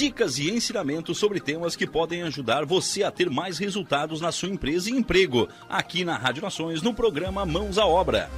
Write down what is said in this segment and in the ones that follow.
Dicas e ensinamentos sobre temas que podem ajudar você a ter mais resultados na sua empresa e emprego. Aqui na Rádio Nações, no programa Mãos à Obra.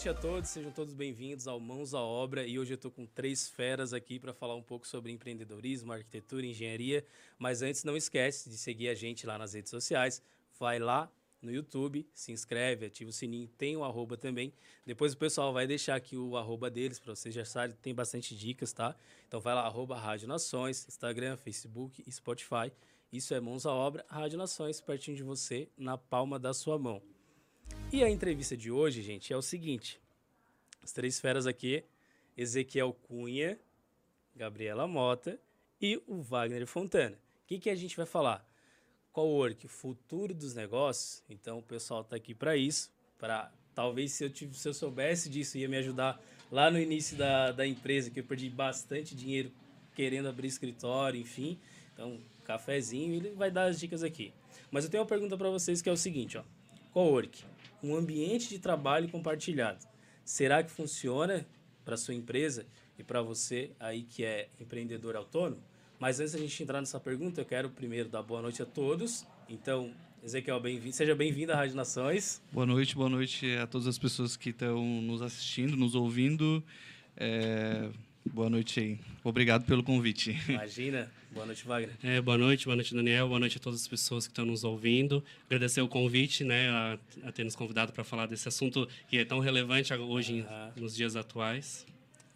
Noite a todos, sejam todos bem-vindos ao Mãos à Obra e hoje eu estou com três feras aqui para falar um pouco sobre empreendedorismo, arquitetura, engenharia. Mas antes, não esquece de seguir a gente lá nas redes sociais, vai lá no YouTube, se inscreve, ativa o sininho, tem o arroba também. Depois o pessoal vai deixar aqui o arroba deles para vocês já sabem, tem bastante dicas, tá? Então vai lá, arroba Rádio Nações, Instagram, Facebook e Spotify. Isso é Mãos à Obra, Rádio Nações, pertinho de você, na palma da sua mão. E a entrevista de hoje, gente, é o seguinte: as três feras aqui, Ezequiel Cunha, Gabriela Mota e o Wagner Fontana. O que, que a gente vai falar? Cowork, futuro dos negócios. Então o pessoal está aqui para isso, para talvez se eu, tive, se eu soubesse disso ia me ajudar lá no início da, da empresa, que eu perdi bastante dinheiro querendo abrir escritório, enfim. Então, cafezinho, ele vai dar as dicas aqui. Mas eu tenho uma pergunta para vocês que é o seguinte, ó. Cowork um ambiente de trabalho compartilhado. Será que funciona para sua empresa e para você aí que é empreendedor autônomo? Mas antes da gente entrar nessa pergunta, eu quero primeiro dar boa noite a todos. Então, Ezequiel, bem seja bem-vindo à Rádio Nações. Boa noite, boa noite a todas as pessoas que estão nos assistindo, nos ouvindo. É... Boa noite aí. Obrigado pelo convite. Imagina. Boa noite, Wagner. É, boa noite, boa noite, Daniel. Boa noite a todas as pessoas que estão nos ouvindo. Agradecer o convite, né, a, a ter nos convidado para falar desse assunto que é tão relevante hoje, ah. nos dias atuais.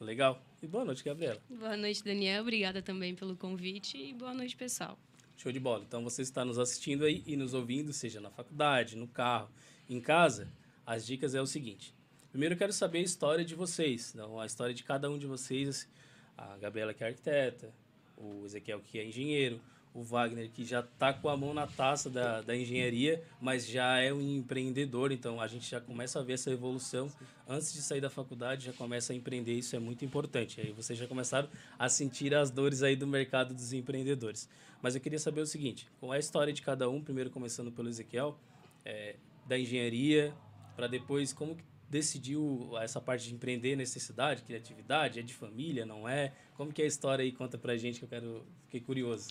Legal. E boa noite, Gabriela. Boa noite, Daniel. Obrigada também pelo convite e boa noite, pessoal. Show de bola. Então, você está nos assistindo aí e nos ouvindo, seja na faculdade, no carro, em casa, as dicas é o seguinte. Primeiro, eu quero saber a história de vocês, então, a história de cada um de vocês. A Gabriela, que é arquiteta, o Ezequiel, que é engenheiro, o Wagner, que já está com a mão na taça da, da engenharia, mas já é um empreendedor, então a gente já começa a ver essa evolução. Antes de sair da faculdade, já começa a empreender, isso é muito importante. Aí vocês já começaram a sentir as dores aí do mercado dos empreendedores. Mas eu queria saber o seguinte, qual é a história de cada um, primeiro começando pelo Ezequiel, é, da engenharia, para depois como decidiu essa parte de empreender, necessidade, criatividade, é de família, não é? Como que é a história aí? Conta pra gente que eu quero, fiquei curioso.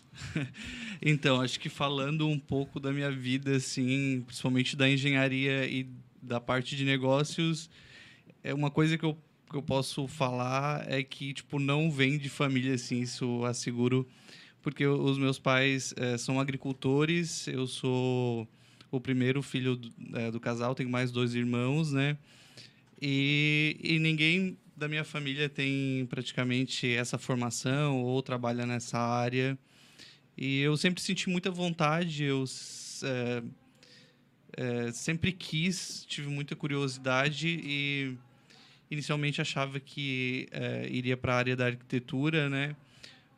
então, acho que falando um pouco da minha vida, assim, principalmente da engenharia e da parte de negócios, é uma coisa que eu, que eu posso falar é que, tipo, não vem de família, assim, isso asseguro, porque os meus pais é, são agricultores, eu sou o primeiro filho do, é, do casal, tenho mais dois irmãos, né? E, e ninguém da minha família tem praticamente essa formação ou trabalha nessa área. E eu sempre senti muita vontade, eu é, é, sempre quis, tive muita curiosidade e inicialmente achava que é, iria para a área da arquitetura, né?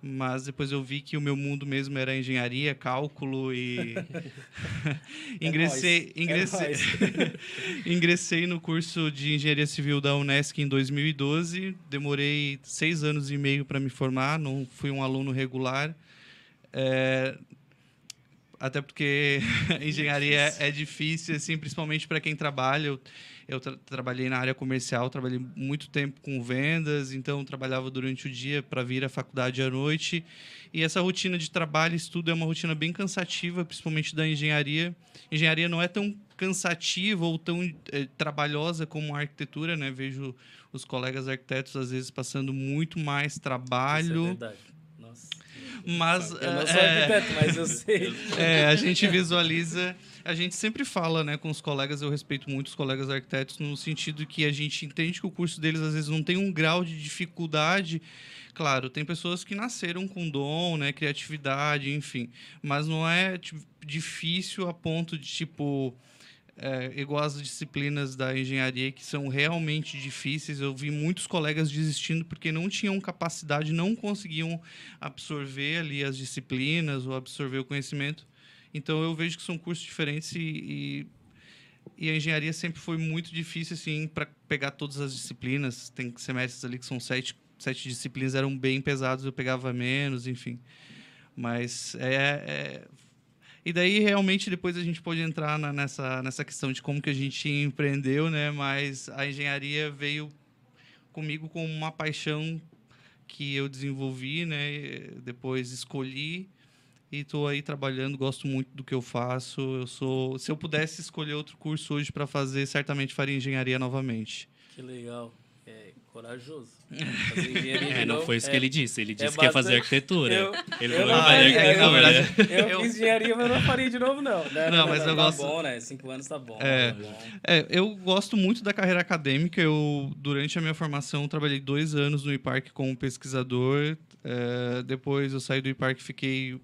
Mas depois eu vi que o meu mundo mesmo era engenharia, cálculo e é ingressei é ingressei é ingressei no curso de engenharia civil da Unesc em 2012. Demorei seis anos e meio para me formar, não fui um aluno regular. É, até porque engenharia é difícil, assim, principalmente para quem trabalha. Eu, eu tra trabalhei na área comercial, trabalhei muito tempo com vendas, então trabalhava durante o dia para vir à faculdade à noite. E essa rotina de trabalho e estudo é uma rotina bem cansativa, principalmente da engenharia. Engenharia não é tão cansativa ou tão é, trabalhosa como a arquitetura, né? Vejo os colegas arquitetos às vezes passando muito mais trabalho. Isso é verdade. Nossa. Mas eu não sou é, arquiteto, mas eu sei. É, a gente visualiza a gente sempre fala, né, com os colegas, eu respeito muito os colegas arquitetos no sentido que a gente entende que o curso deles às vezes não tem um grau de dificuldade. Claro, tem pessoas que nasceram com dom, né, criatividade, enfim, mas não é tipo, difícil a ponto de tipo é, igual as disciplinas da engenharia que são realmente difíceis. Eu vi muitos colegas desistindo porque não tinham capacidade, não conseguiam absorver ali as disciplinas ou absorver o conhecimento. Então eu vejo que são cursos diferentes e, e, e a engenharia sempre foi muito difícil assim para pegar todas as disciplinas. Tem semestres ali que são sete, sete disciplinas eram bem pesados, eu pegava menos, enfim. Mas é, é e daí realmente depois a gente pode entrar na, nessa nessa questão de como que a gente empreendeu, né? Mas a engenharia veio comigo com uma paixão que eu desenvolvi, né? Depois escolhi e estou aí trabalhando, gosto muito do que eu faço. Eu sou, se eu pudesse escolher outro curso hoje para fazer, certamente faria engenharia novamente. Que legal. É corajoso. é, não foi isso é, que ele disse. Ele é disse é que ia fazer arquitetura. Eu, ele eu falou fazer arquitetura. Eu, eu, fiz engenharia, mas não faria de novo, não. Né? Não, mas eu tá gosto. bom, né? Cinco anos tá bom. É, tá bom. é, eu gosto muito da carreira acadêmica. Eu, durante a minha formação, trabalhei dois anos no IPARC como pesquisador. É, depois eu saí do IPARC e fiquei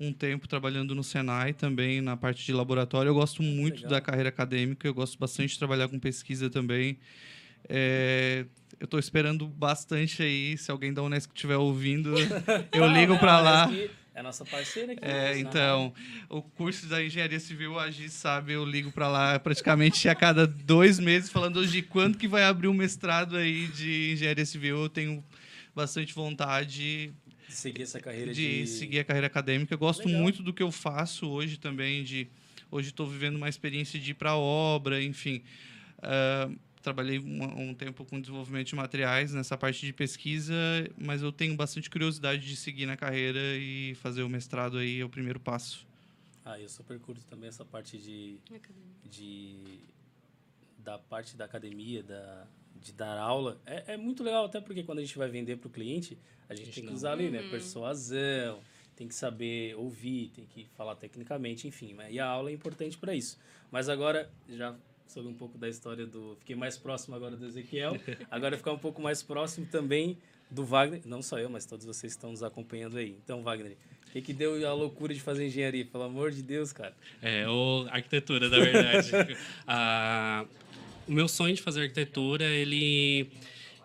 um tempo trabalhando no Senai também, na parte de laboratório. Eu gosto muito Legal. da carreira acadêmica, eu gosto bastante de trabalhar com pesquisa também. É, eu estou esperando bastante aí, se alguém da Unesco estiver ouvindo, eu ligo para lá. É a nossa parceira aqui. É, então, o curso da Engenharia Civil, a Gi sabe, eu ligo para lá praticamente a cada dois meses, falando hoje de quando que vai abrir um mestrado aí de Engenharia Civil. Eu tenho bastante vontade, de seguir essa carreira de, de... seguir a carreira acadêmica. Eu gosto Legal. muito do que eu faço hoje também. De hoje estou vivendo uma experiência de ir para a obra, enfim. Uh, trabalhei um, um, tempo com desenvolvimento de materiais nessa parte de pesquisa, mas eu tenho bastante curiosidade de seguir na carreira e fazer o mestrado aí é o primeiro passo. Ah, eu super curto também essa parte de, de da parte da academia, da, de dar aula. É, é muito legal até porque quando a gente vai vender para o cliente, a gente, tem que usar ali, né? Uhum. Persuasão, tem que saber ouvir, tem que falar tecnicamente, enfim. Né? E a aula é importante para isso. Mas agora, já soube um pouco da história do. Fiquei mais próximo agora do Ezequiel. Agora ficar um pouco mais próximo também do Wagner. Não só eu, mas todos vocês estão nos acompanhando aí. Então, Wagner, o que, que deu a loucura de fazer engenharia? Pelo amor de Deus, cara. É, ou arquitetura, na verdade. ah, o meu sonho de fazer arquitetura, ele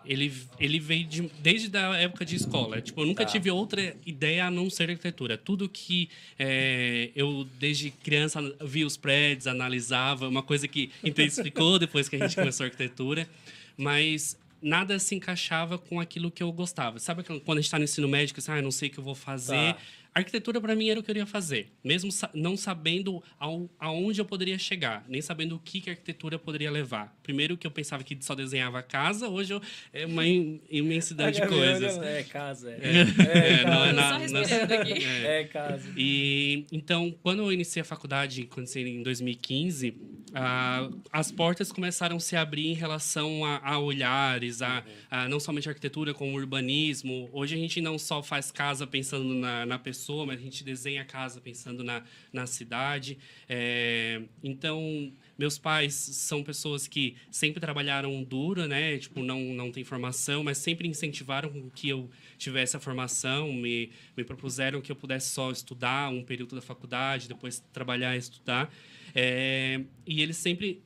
ele, ele veio de, desde a época de escola. Tipo, eu nunca Tá. tive outra ideia a não ser arquitetura. Tudo que é, eu, desde criança, vi os prédios, analisava, uma coisa que intensificou depois que a gente começou a arquitetura. Mas nada se encaixava com aquilo que eu gostava. Sabe quando a gente está no ensino médio, que assim, ah, não sei o que eu vou fazer. Tá. Arquitetura, para mim, era o que eu queria fazer. Mesmo não sabendo ao, aonde eu poderia chegar, nem sabendo o que, que a arquitetura poderia levar. Primeiro que eu pensava que só desenhava casa, hoje eu, é uma im- imensidade de coisas. É casa, é. É, não é Só na- respirando na- aqui. É casa. e então, quando eu iniciei a faculdade, quando eu iniciei em 2015, ah, as portas começaram a se abrir em relação a, a olhares, a, a não somente arquitetura, como urbanismo. Hoje a gente não só faz casa pensando na, na pessoa, mas a gente desenha casa pensando na, na cidade. É, então, meus pais são pessoas que sempre trabalharam duro, né? Tipo, não, não tem formação, mas sempre incentivaram que eu tivesse a formação, me, me propuseram que eu pudesse só estudar um período da faculdade, depois trabalhar e estudar. É, e eles sempre,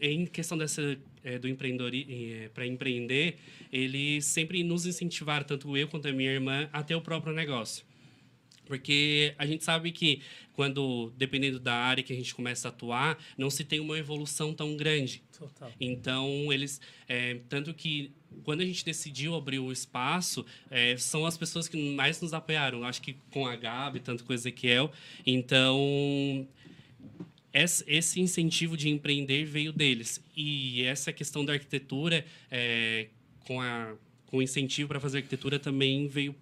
em questão dessa é, do empreendedor para empreender, eles sempre nos incentivaram, tanto eu quanto a minha irmã, a ter o próprio negócio. Porque a gente sabe que quando, dependendo da área que a gente começa a atuar, não se tem uma evolução tão grande. Total. Então, eles. é, tanto que quando a gente decidiu abrir o espaço, é, são as pessoas que mais nos apoiaram. Acho que com a Gabi, tanto com o Ezequiel. Então. Esse incentivo de empreender veio deles. E essa questão da arquitetura, é, com, a, com o incentivo para fazer arquitetura, também veio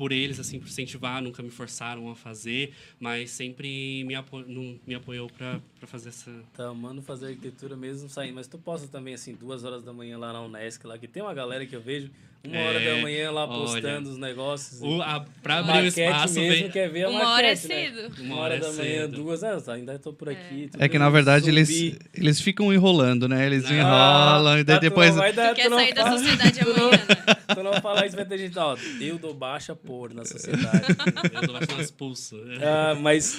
por eles, assim, por incentivar, nunca me forçaram a fazer, mas sempre me, apo me apoiou para fazer essa, Tá amando fazer arquitetura mesmo saindo. Mas tu posta também, assim, duas horas da manhã lá na Unesc, lá, que tem uma galera que eu vejo, uma É, hora da manhã lá olha, postando os negócios. O, a, pra abrir o maquete espaço, mesmo, veio, quer ver a Uma hora é maquete, né? cedo. Uma, Uma hora hora da é manhã, cedo. duas. Ah, tá, ainda tô por aqui. tô É que na verdade eles, eles ficam enrolando, né? Eles Ah, enrolam e daí tu depois. não vai dar- Tu quer tu não sair da fala- sociedade tu não- amanhã, né? Tu não falar isso, vai ter gente, ó, eu dou baixa por na sociedade. eu tô baixando as pulsos. Ah, mas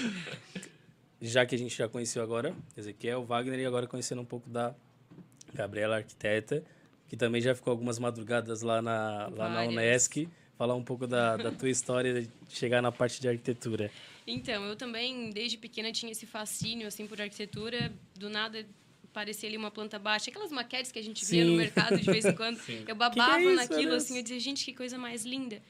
já que a gente já conheceu agora Ezequiel, Wagner e agora conhecendo um pouco da Gabriela arquiteta, que também já ficou algumas madrugadas lá na, lá na. Unesc, falar um pouco da, da tua história de chegar na parte de arquitetura. Então, eu também, desde pequena, tinha esse fascínio, assim, por arquitetura. Do nada, parecia ali uma planta baixa. Aquelas maquetes que a gente via Sim. no mercado de vez em quando. Eu babava Que que é isso, naquilo, assim. Eu dizia, gente, que coisa mais linda.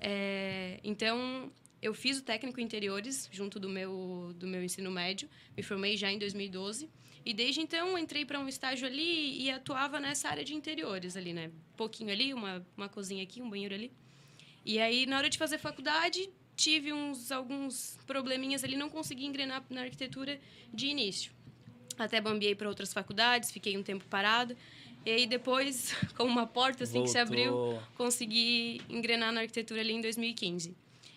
É, então, eu fiz o técnico interiores, junto do meu, do meu ensino médio. Me formei já em 2012. E desde então, entrei para um estágio ali e atuava nessa área de interiores ali, né? pouquinho ali, uma, uma cozinha aqui, um banheiro ali. E aí, na hora de fazer faculdade, tive uns alguns probleminhas ali, não consegui engrenar na arquitetura de início. Até bambiei para outras faculdades, fiquei um tempo parado. E aí depois, com uma porta assim que se abriu, Voltou. consegui engrenar na arquitetura ali em 2015.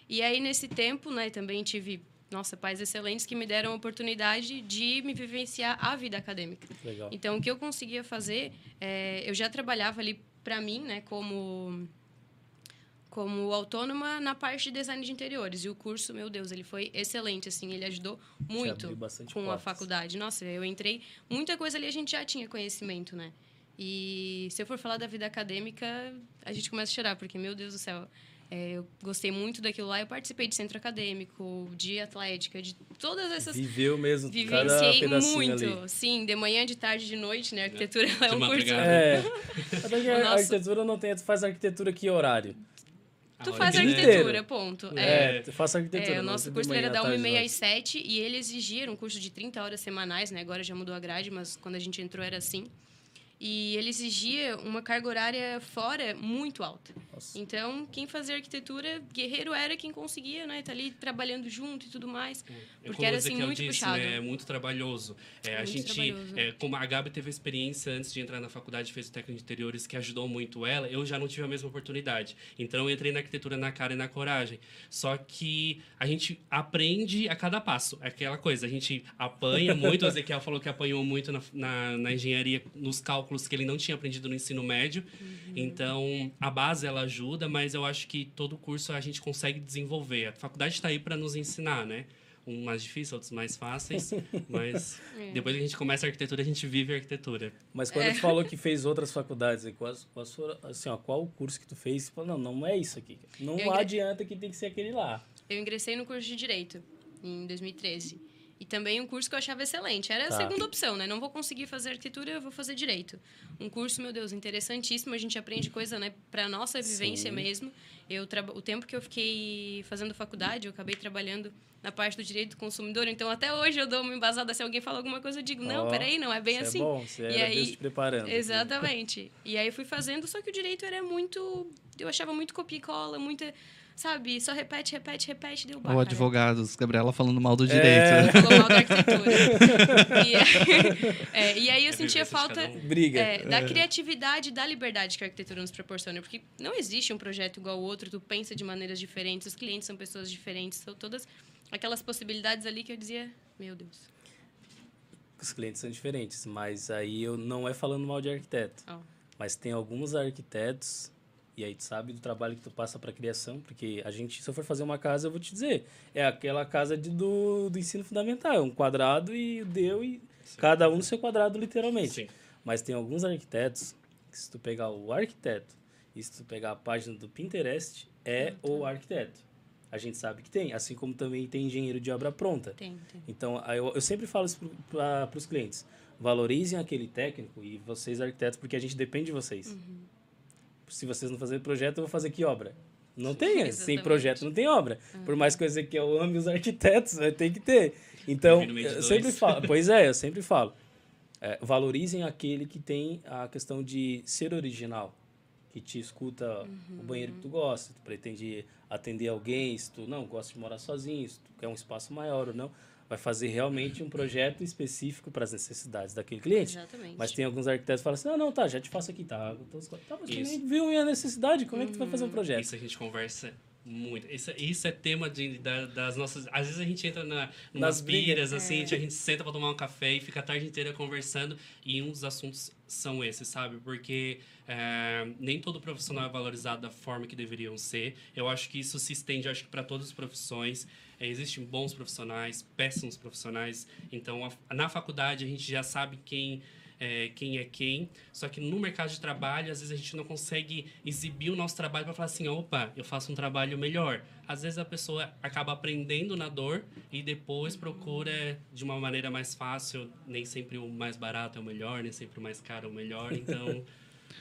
E aí nesse tempo, né, também tive, nossa, pais excelentes que me deram a oportunidade de me vivenciar a vida acadêmica. Legal. Então, o que eu conseguia fazer, é, eu já trabalhava ali para mim, né, como como autônoma na parte de design de interiores. E o curso, meu Deus, ele foi excelente, assim, ele ajudou muito com a portas. faculdade. Nossa, eu entrei, muita coisa ali a gente já tinha conhecimento, né? E se eu for falar da vida acadêmica, a gente começa a chorar, porque, meu Deus do céu, é, eu gostei muito daquilo lá. Eu participei de centro acadêmico, de atlética, de todas essas Viveu mesmo cada Vivenciei pedacinho muito, ali. sim, de manhã, de tarde, de noite, né? Arquitetura é De um curso. É. Até que O a nosso- arquitetura não tem. Tu faz arquitetura que horário? Tu A faz que- arquitetura, ponto. É, É. tu faz arquitetura. É, o nosso curso era da tarde, 1h30 noite. às 7 e ele exigia, um curso de 30 horas semanais, né? Agora já mudou a grade, mas quando a gente entrou era assim. E ele exigia uma carga horária fora muito alta. Nossa. Então, quem fazia arquitetura, guerreiro era quem conseguia, né? Tá ali trabalhando junto e tudo mais. Porque era assim muito disse, puxado. né, É muito trabalhoso. É, a Muito gente, trabalhoso. é, como a Gabi teve a experiência antes de entrar na faculdade, fez o técnico de interiores, que ajudou muito ela, eu já não tive a mesma oportunidade. Então, eu entrei na arquitetura na cara e na coragem. Só que a gente aprende a cada passo. É aquela coisa, a gente apanha muito. O Ezequiel falou que apanhou muito na, na, na engenharia, nos cálculos que ele não tinha aprendido no ensino médio. Então, a base, ela ajuda, mas eu acho que todo curso a gente consegue desenvolver. A faculdade está aí para nos ensinar, né? um mais difícil, outros mais fáceis, mas É. depois que a gente começa a arquitetura, a gente vive a arquitetura. Mas quando É. tu falou que fez outras faculdades, e quais, quais foram, assim, ó, qual o curso que tu fez? Tu falou, não, não é isso aqui. Não Eu ingre- adianta que tem que ser aquele lá. Eu ingressei no curso de Direito em 2013. E também um curso que eu achava excelente. Era Tá. a segunda opção, né? Não vou conseguir fazer arquitetura, eu vou fazer direito. Um curso, meu Deus, interessantíssimo. A gente aprende coisa, né, para nossa vivência Sim. mesmo. Eu o tempo que eu fiquei fazendo faculdade, eu acabei trabalhando na parte do direito do consumidor. Então, até hoje eu dou uma embasada. Se alguém fala alguma coisa, eu digo, não, Ó, peraí, não é bem Isso assim. É bom, você E era aí- preparando. Exatamente. E aí fui fazendo, só que o direito era muito. Eu achava muito copia e cola, muita. Sabe, só repete, repete, repete, deu Ou barra. advogados, Gabriela falando mal do É. direito. né? Falou mal da arquitetura. e, é, e aí eu É sentia falta um. Briga. é, da criatividade e da liberdade que a arquitetura nos proporciona. Porque não existe um projeto igual ao outro, tu pensa de maneiras diferentes, os clientes são pessoas diferentes, são todas aquelas possibilidades ali que eu dizia, meu Deus. Os clientes são diferentes, mas aí eu não é falando mal de arquiteto. Ó. Mas tem alguns arquitetos, e aí tu sabe do trabalho que tu passa para criação, porque a gente, se eu for fazer uma casa, eu vou te dizer, é aquela casa de, do, do ensino fundamental, é um quadrado e deu e cada um no seu quadrado literalmente. Sim. Mas tem alguns arquitetos que se tu pegar o arquiteto e se tu pegar a página do Pinterest, é o arquiteto. A gente sabe que tem, assim como também tem engenheiro de obra pronta. Tem, tem. Então, eu, eu sempre falo isso para os clientes. Valorizem aquele técnico e vocês arquitetos, porque a gente depende de vocês. Uhum. Se vocês não fazerem projeto, eu vou fazer que obra? Não tem, sem projeto não tem obra. Uhum. Por mais coisa que eu ame os arquitetos, vai ter que ter. Então, eu sempre falo, pois é, eu sempre falo. é, valorizem aquele que tem a questão de ser original, que te escuta o banheiro que tu gosta, tu pretende atender alguém, se tu não gosta de morar sozinho, se tu quer um espaço maior ou não, vai fazer realmente um projeto específico para as necessidades daquele cliente. Exatamente. Mas tem alguns arquitetos que falam assim, não, não, tá, já te faço aqui, tá. Então, tá mas tu nem viu minha necessidade, como é que tu vai fazer um projeto? Isso a gente conversa muito. Isso, isso é tema de, da- das nossas. Às vezes a gente entra na, Nas brigas. assim, a gente senta pra tomar um café e fica a tarde inteira conversando. E um dos assuntos são esses, sabe? Porque é, nem todo profissional é valorizado da forma que deveriam ser. Eu acho que isso se estende, acho que para todas as profissões. É, existem bons profissionais, péssimos profissionais. Então, a- na faculdade a gente já sabe quem é, quem é quem. Só que no mercado de trabalho, às vezes a gente não consegue exibir o nosso trabalho para falar assim, opa, eu faço um trabalho melhor. Às vezes a pessoa acaba aprendendo na dor e depois procura de uma maneira mais fácil. Nem sempre o mais barato é o melhor, nem sempre o mais caro é o melhor. Então,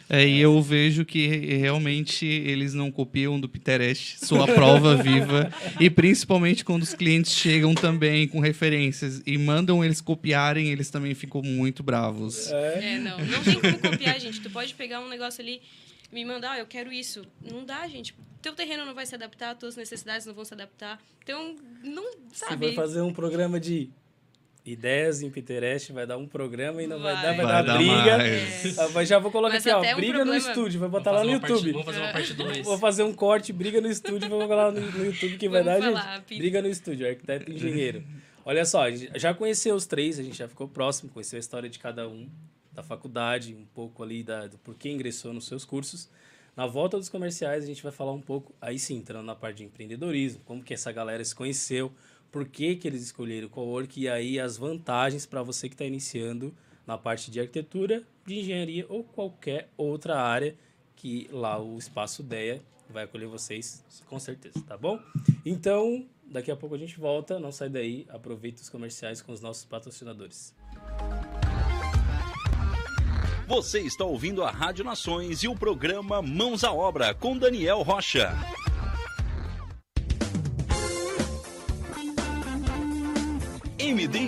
É, e eu vejo que realmente eles não copiam do Pinterest, sua prova viva. E principalmente quando os clientes chegam também com referências e mandam eles copiarem, eles também ficam muito bravos. É, não. Não tem como copiar, gente. Tu pode pegar um negócio ali e me mandar, ah, eu quero isso. Não dá, gente. Teu terreno não vai se adaptar, tuas necessidades não vão se adaptar. Então, não, Você sabe? vai fazer um programa de ideias em Pinterest, vai dar um programa e não vai, Vai. dar, vai, Vai dar dar briga. mais. Ah, mas já vou colocar Mas aqui, ó, um briga no problema- estúdio, vai botar lá no uma parte- YouTube. vamos fazer uma parte 2. Vou fazer um corte, briga no estúdio, vou colocar lá no, no YouTube que vai dar, falar, gente. Pi- Briga no estúdio, arquiteto e engenheiro. Olha só, a gente já conheceu os três, a gente já ficou próximo, conheceu a história de cada um, da faculdade, um pouco ali da, do porquê ingressou nos seus cursos. Na volta dos comerciais, a gente vai falar um pouco, aí sim, entrando na parte de empreendedorismo, como que essa galera se conheceu, por que, que eles escolheram o cowork e aí as vantagens para você que está iniciando na parte de arquitetura, de engenharia ou qualquer outra área que lá o Espaço DEA vai acolher vocês com certeza, tá bom? Então, daqui a pouco a gente volta, não sai daí, aproveita os comerciais com os nossos patrocinadores. Você está ouvindo a Rádio Nações e o programa Mãos à Obra com Daniel Rocha.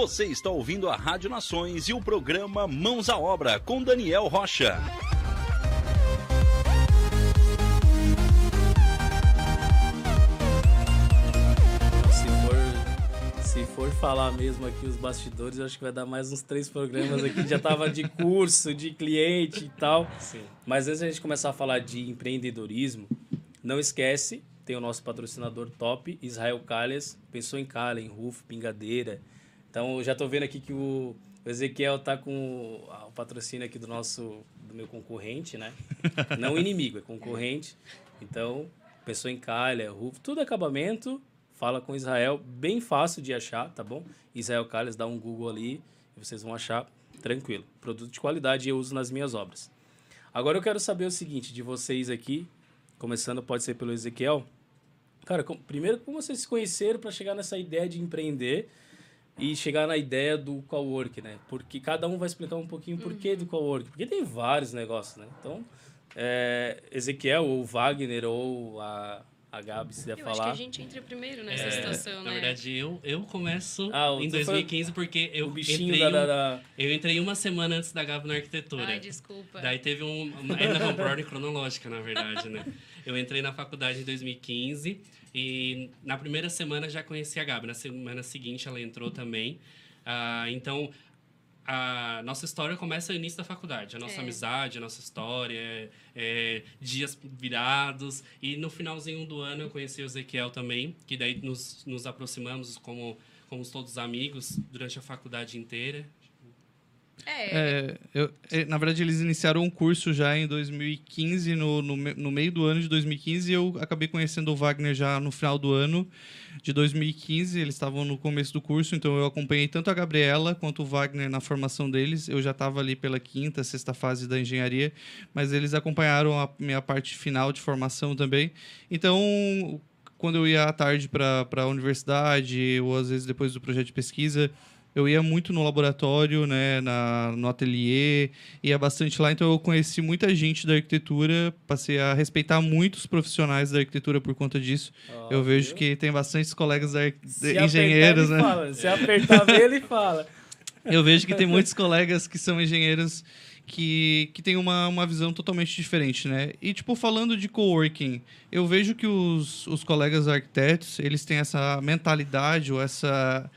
Você está ouvindo a Rádio Nações e o programa Mãos à Obra com Daniel Rocha. Se for, falar mesmo aqui os bastidores, eu acho que vai dar mais uns três programas aqui. Já tava de curso, de cliente e tal. Sim. Mas antes de a gente começar a falar de empreendedorismo, não esquece, tem o nosso patrocinador top, Israel Calhas. Pensou em calha, em roof, pingadeira. Então, eu já estou vendo aqui que o Ezequiel tá com o, patrocínio aqui do nosso, do meu concorrente, né? Não inimigo, é concorrente. Então, pensou em calha, roof, tudo acabamento, fala com Israel, bem fácil de achar, tá bom? Israel Calhas, dá um Google ali e vocês vão achar tranquilo. Produto de qualidade eu uso nas minhas obras. Agora eu quero saber o seguinte de vocês aqui, começando pode ser pelo Ezequiel. Cara, primeiro como vocês se conheceram para chegar nessa ideia de empreender e chegar na ideia do cowork, né? Porque cada um vai explicar um pouquinho o porquê do cowork, porque tem vários negócios, né? Então, é, Ezequiel ou Wagner ou a, a Gabi, se der Eu acho que falar. a gente entra primeiro nessa É, situação, na né? verdade, eu, eu começo Ah, em tu foi 2015 porque eu o bichinho entrei, da, da, da- eu entrei uma semana antes da Gabi na arquitetura. Ai, desculpa. Daí teve um. uma- Ainda por ordem cronológica, na verdade, né? Eu entrei na faculdade em 2015 e na primeira semana já conheci a Gabi. Na semana seguinte ela entrou também. Ah, então. A nossa história começa no início da faculdade. A nossa É. amizade, a nossa história, é, dias virados. E no finalzinho do ano eu conheci o Ezequiel também, que daí nos, nos aproximamos como, como todos amigos durante a faculdade inteira. É, É, eu- é, na verdade, eles iniciaram um curso já em 2015, no, no, no meio do ano de 2015, e eu acabei conhecendo o Wagner já no final do ano de 2015. Eles estavam no começo do curso, então eu acompanhei tanto a Gabriela quanto o Wagner na formação deles. Eu já estava ali pela quinta, sexta fase da engenharia, mas eles acompanharam a minha parte final de formação também. Então, quando eu ia à tarde para a universidade, ou às vezes depois do projeto de pesquisa, eu ia muito no laboratório, né, na, no ateliê, ia bastante lá, então eu conheci muita gente da arquitetura, passei a respeitar muitos profissionais da arquitetura por conta disso. Ó, eu vejo viu? que tem bastantes colegas da Se engenheiros, né? Fala. Se apertar bem, ele fala. Eu vejo que tem muitos colegas que são engenheiros que, que têm uma, uma visão totalmente diferente, né? E, tipo, falando de coworking, eu vejo que os, os colegas arquitetos, eles têm essa mentalidade ou essa,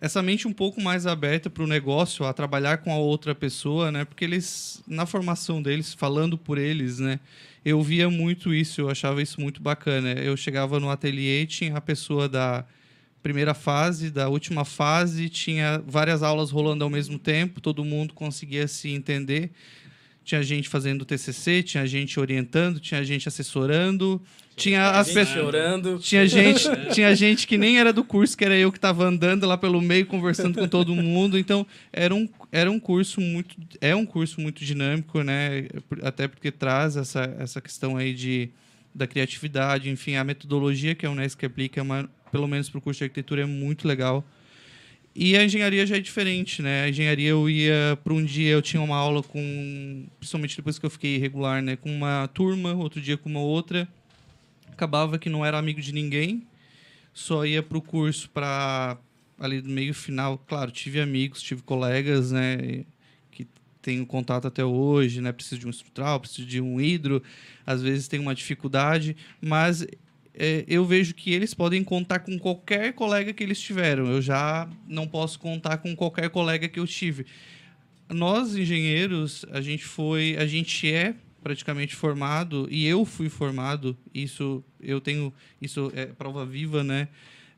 essa mente um pouco mais aberta para o negócio, a trabalhar com a outra pessoa, né? Porque eles, na formação deles, falando por eles, né? Eu via muito isso, eu achava isso muito bacana. Eu chegava no ateliê, tinha a pessoa da primeira fase, da última fase, tinha várias aulas rolando ao mesmo tempo, todo mundo conseguia se entender. Tinha gente fazendo TCC, tinha gente orientando, tinha gente assessorando, tinha as pessoas chorando. tinha gente, tinha gente que nem era do curso, que era eu que estava andando lá pelo meio conversando com todo mundo. Então, era um, era um curso muito é um curso muito dinâmico, né? Até porque traz essa, essa questão aí de da criatividade, enfim, a metodologia que a Unesco aplica, é uma, pelo menos para o curso de arquitetura, é muito legal. E a engenharia já é diferente, né? A engenharia eu ia para um dia eu tinha uma aula com, principalmente depois que eu fiquei irregular, né, com uma turma, outro dia com uma outra. Acabava que não era amigo de ninguém. Só ia para o curso para ali do meio final, claro, tive amigos, tive colegas, né, que tenho contato até hoje, né, preciso de um estrutural, preciso de um hidro, às vezes tem uma dificuldade, mas é, eu vejo que eles podem contar com qualquer colega que eles tiveram. Eu já não posso contar com qualquer colega que eu tive. Nós engenheiros, a gente foi, a gente é praticamente formado e eu fui formado. Isso eu tenho, isso é prova viva, né?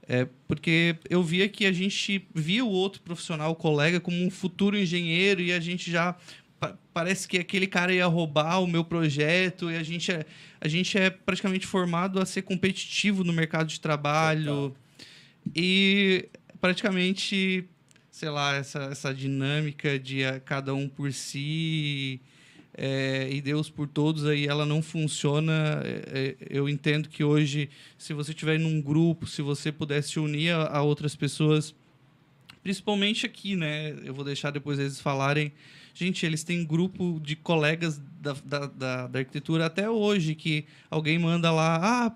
É, porque eu via que a gente via o outro profissional, o colega, como um futuro engenheiro e a gente já pa- parece que aquele cara ia roubar o meu projeto e a gente é, a gente é praticamente formado a ser competitivo no mercado de trabalho. E praticamente sei lá essa, essa dinâmica de cada um por si é, e Deus por todos aí ela não funciona. É, é, eu entendo que hoje se você estiver num grupo se você pudesse se unir a, a outras pessoas principalmente aqui né? Eu vou deixar depois eles falarem gente eles têm grupo de colegas da, da, da, da arquitetura até hoje que alguém manda lá ah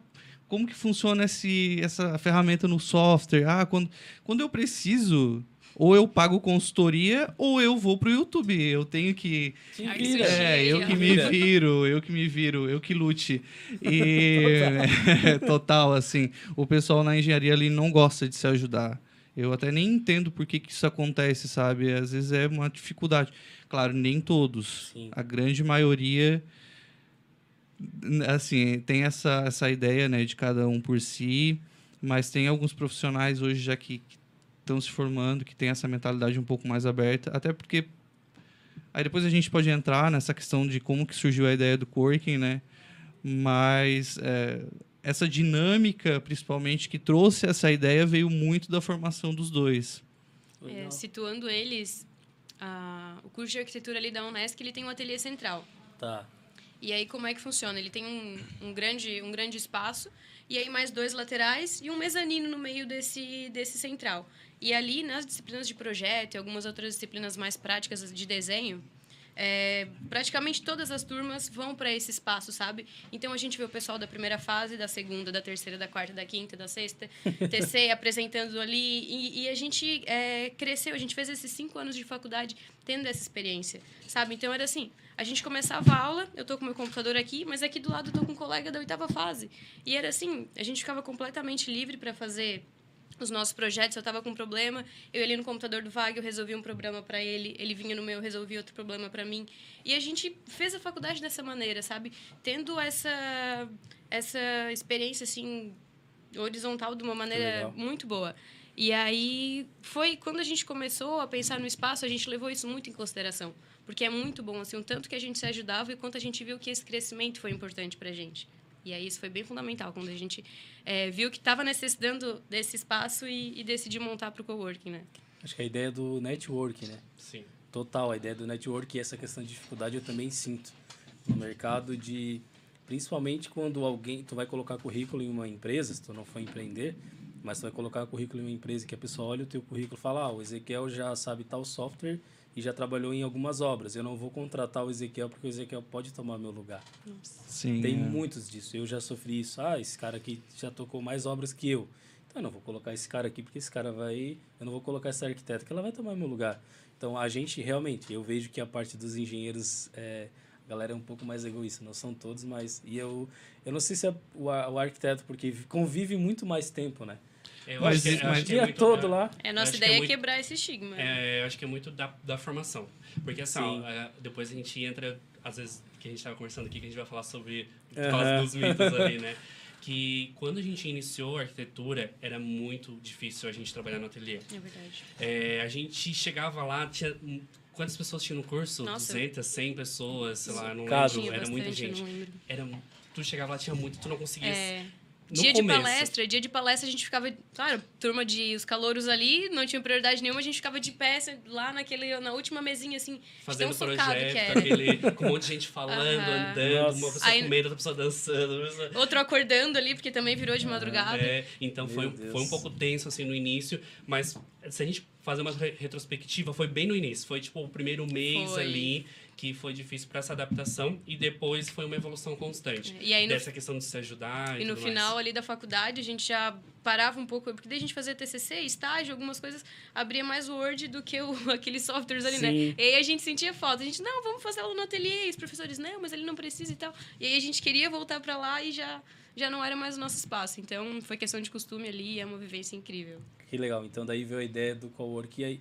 como que funciona esse, essa ferramenta no software ah quando, quando eu preciso ou eu pago consultoria ou eu vou pro YouTube. Eu tenho que vira. é, eu que me viro, eu que me viro, eu que lute. E total, assim, o pessoal na engenharia ali não gosta de se ajudar. Eu até nem entendo por que, que isso acontece, sabe? Às vezes é uma dificuldade. Claro, nem todos. Sim. A grande maioria assim, tem essa, essa ideia, né, de cada um por si, mas tem alguns profissionais hoje já que estão se formando, que tem essa mentalidade um pouco mais aberta, até porque aí depois a gente pode entrar nessa questão de como que surgiu a ideia do coworking, né? Mas é, essa dinâmica, principalmente, que trouxe essa ideia, veio muito da formação dos dois. É, situando eles, a- o curso de arquitetura ali da Unesc ele tem um ateliê central. Tá. E aí como é que funciona? Ele tem um, um grande um grande espaço e aí mais dois laterais e um mezanino no meio desse desse central. E ali nas disciplinas de projeto e algumas outras disciplinas mais práticas de desenho, é, praticamente todas as turmas vão para esse espaço, sabe? Então a gente vê o pessoal da primeira fase, da segunda, da terceira, da quarta, da quinta, da sexta, TC apresentando ali. E, e a gente é, cresceu, a gente fez esses cinco anos de faculdade tendo essa experiência, sabe? Então era assim: a gente começava a aula, eu tô com meu computador aqui, mas aqui do lado eu tô com um colega da oitava fase. E era assim: a gente ficava completamente livre para fazer os nossos projetos, eu estava com um problema, eu ia ali no computador do Vag, eu resolvi um problema para ele, ele vinha no meu, eu resolvi outro problema para mim. E a gente fez a faculdade dessa maneira, sabe? Tendo essa essa experiência assim horizontal de uma maneira muito boa. E aí foi quando a gente começou a pensar no espaço, a gente levou isso muito em consideração, porque é muito bom assim, o tanto que a gente se ajudava e quanto a gente viu que esse crescimento foi importante pra gente. E aí isso foi bem fundamental quando a gente eh, viu que estava necessitando desse espaço e, e decidiu montar para o coworking, né? Acho que a ideia do network, né? Sim. Total, a ideia do network e essa questão de dificuldade eu também sinto no mercado de principalmente quando alguém tu vai colocar currículo em uma empresa, se tu não for empreender, mas tu vai colocar currículo em uma empresa que a pessoa olha o teu currículo e fala: "Ah, o Ezequiel já sabe tal software e já trabalhou em algumas obras. Eu não vou contratar o Ezequiel porque o Ezequiel pode tomar meu lugar". Sim. Tem é. muitos disso. Eu já sofri isso. Ah, esse cara aqui já tocou mais obras que eu. Então eu não vou colocar esse cara aqui porque esse cara vai. Eu não vou colocar essa arquiteta que ela vai tomar meu lugar. Então, a gente realmente, eu vejo que a parte dos engenheiros, é, a galera é um pouco mais egoísta, não são todos, mas. E eu, eu não sei se é o, o arquiteto, porque convive muito mais tempo, né? Eu Mas acho que- eu o acho que é dia muito- todo é- lá. É, nossa que ideia é, muito- quebrar esse estigma. É, eu acho que é muito da, da formação. Porque assim, ó, é, depois a gente entra, às vezes, que a gente estava conversando aqui, que a gente vai falar sobre causa dos mitos ali, né? Que quando a gente iniciou a arquitetura, era muito difícil a gente trabalhar no ateliê. É verdade. É, a gente chegava lá, tinha. Quantas pessoas tinham no curso? Nossa. 200, 100 pessoas, sei lá, não Caso. lembro. Era muita gente. Era, tu chegava lá, tinha muito, tu não conseguia. É, dia começo. de palestra, dia de palestra a gente ficava, claro, turma de os calouros ali, não tinha prioridade nenhuma, a gente ficava de pé lá naquele, na última mesinha, assim, Fazendo projeto, que era. aquele, com um monte de gente falando, Aham. andando, Nossa. uma pessoa Aí- comendo, outra pessoa dançando. pessoa- Outro acordando ali, porque também virou de madrugada. É, então Meu foi, Deus. foi um pouco tenso assim no início, mas se a gente fazer uma re- retrospectiva, foi bem no início. Foi tipo o primeiro mês Foi. ali que foi difícil para essa adaptação e depois foi uma evolução constante. E aí no Dessa questão de se ajudar e, E no final mais. ali da faculdade, a gente já parava um pouco, porque daí a gente fazia TCC, estágio, algumas coisas, abria mais o Word do que o, aqueles softwares ali, né? Sim. E aí a gente sentia falta. A gente, não, vamos fazer aula no ateliê. E os professores, não, mas ele não precisa e tal. E aí a gente queria voltar para lá e já, já não era mais o nosso espaço. Então foi questão de costume ali, é uma vivência incrível. Que legal. Então daí veio a ideia do cowork e aí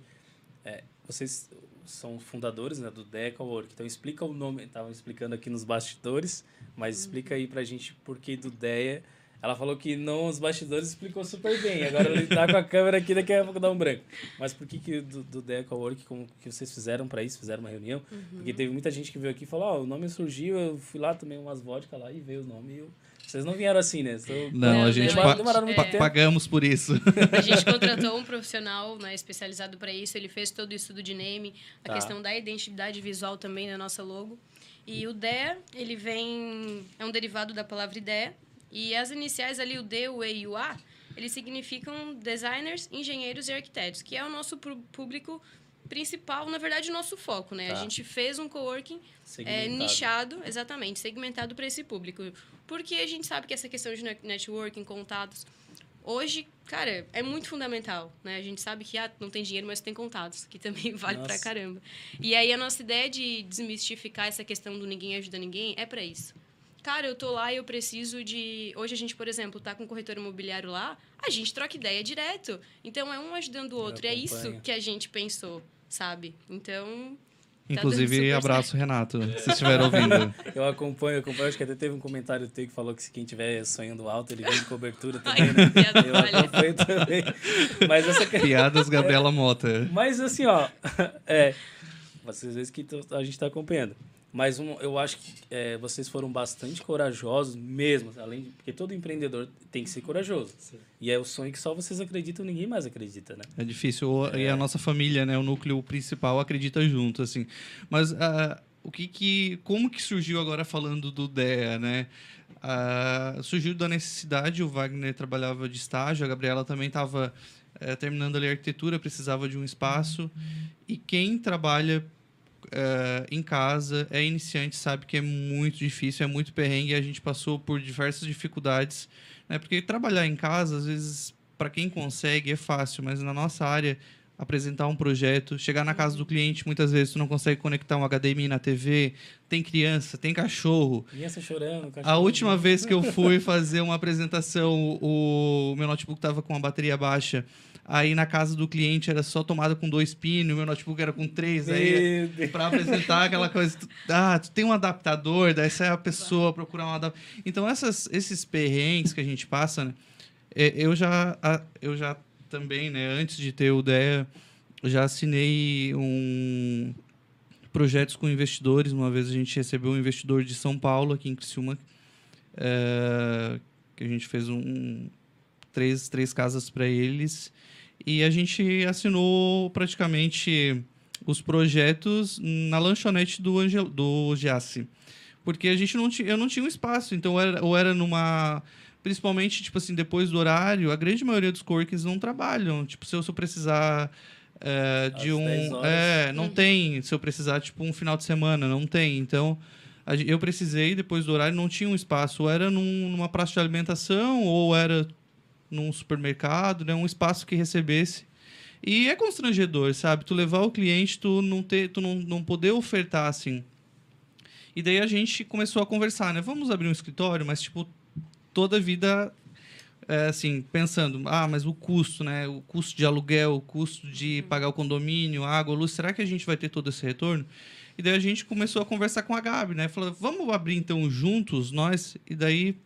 é, vocês são fundadores né, do DEA Cowork. Então explica o nome, estavam explicando aqui nos bastidores, mas explica aí pra gente por que do DEA. Ela falou que não os bastidores explicou super bem. Agora ele tá com a câmera aqui, daqui a pouco dá um branco. Mas por que, que do, do DEA Cowork, como que vocês fizeram pra isso? Fizeram uma reunião? Porque teve muita gente que veio aqui e falou, ó, o nome surgiu, eu fui lá, tomei umas vodka lá e veio o nome. E eu... Vocês não vieram assim, né? Tô- Não, Não, a gente pa- tempo. pagamos por isso. A gente contratou um profissional né, especializado para isso, ele fez todo o estudo de name, a Tá. questão da identidade visual também na nossa logo. E o DE, ele vem. É um derivado da palavra ideia. E as iniciais ali, o D, o E e o A, eles significam designers, engenheiros e arquitetos, que é o nosso público principal, na verdade, o nosso foco, né? Tá. A gente fez um coworking é, nichado, exatamente, segmentado para esse público. Porque a gente sabe que essa questão de ne- networking, contatos, hoje, cara, é muito fundamental, né? A gente sabe que ah, não tem dinheiro, mas tem contatos, que também vale pra Nossa. caramba. E aí a nossa ideia de desmistificar essa questão do ninguém ajuda ninguém é para isso. Cara, eu tô lá e eu preciso de. Hoje a gente, por exemplo, tá com um corretor imobiliário lá, a gente troca ideia direto. Então é um ajudando o outro. E é isso que a gente pensou, sabe? Então. dando Inclusive, super abraço, Renato, se estiver ouvindo. Eu acompanho, eu acompanho. Acho que até teve um comentário teu que falou que se quem tiver sonhando alto, ele vem de cobertura Ai, também, né? piada Eu acompanho também. Mas essa Piadas Gabriela Mota. Mas assim, ó. É. Vocês veem que a gente tá acompanhando. Mas um, eu acho que é, vocês foram bastante corajosos mesmo. Além de, porque todo empreendedor tem que ser corajoso. E é o sonho que só vocês acreditam, ninguém mais acredita, né? É difícil. O- E a nossa família, né? O núcleo principal acredita junto, assim. Mas ah, o que que... Como que surgiu agora falando do DEA, né? Ah, surgiu da necessidade, o Wagner trabalhava de estágio, a Gabriela também estava terminando ali a arquitetura, precisava de um espaço. E quem trabalha eh, em casa, é iniciante, sabe que é muito difícil, é muito perrengue. A gente passou por diversas dificuldades, né? Porque trabalhar em casa, às vezes, para quem consegue, é fácil, mas na nossa área, apresentar um projeto, chegar na casa do cliente, muitas vezes tu não consegue conectar um HDMI na TV, tem criança, tem cachorro. Criança chorando, A cachorro. última vez que eu fui fazer uma apresentação, o o meu notebook estava com a bateria baixa. Aí na casa do cliente era só tomada com dois pinos, meu notebook era com três. Aí Meu Deus. para apresentar aquela coisa, tu- ah, tu tem um adaptador, daí sai a pessoa procurar um adaptador. Então essas, esses perrengues que a gente passa, né? é, Eu já, eu já também, né? Antes de ter o DEA, já assinei um projetos com investidores. Uma vez a gente recebeu um investidor de São Paulo aqui em Criciúma, é, que a gente fez um três, três casas para eles e a gente assinou praticamente os projetos na lanchonete do Angel, do Giassi. Porque a gente não tinha, eu não tinha um espaço, então era, ou era numa principalmente tipo assim, depois do horário, a grande maioria dos coworkings não trabalham, tipo se eu, se eu precisar é, de Às 10 um é, não Uhum. tem, se eu precisar tipo um final de semana, não tem. Então, a eu precisei depois do horário, não tinha um espaço, ou era num- numa praça de alimentação ou era num supermercado, né, um espaço que recebesse. E é constrangedor, sabe? Tu levar o cliente, tu não, ter, tu não, não poder ofertar assim. E daí a gente começou a conversar, né? Vamos abrir um escritório, mas, tipo, toda a vida, é, assim, pensando, ah, mas o custo, né? O custo de aluguel, o custo de pagar o condomínio, água, luz, será que a gente vai ter todo esse retorno? E daí a gente começou a conversar com a Gabi, né? Falou, vamos abrir então juntos, nós? E daí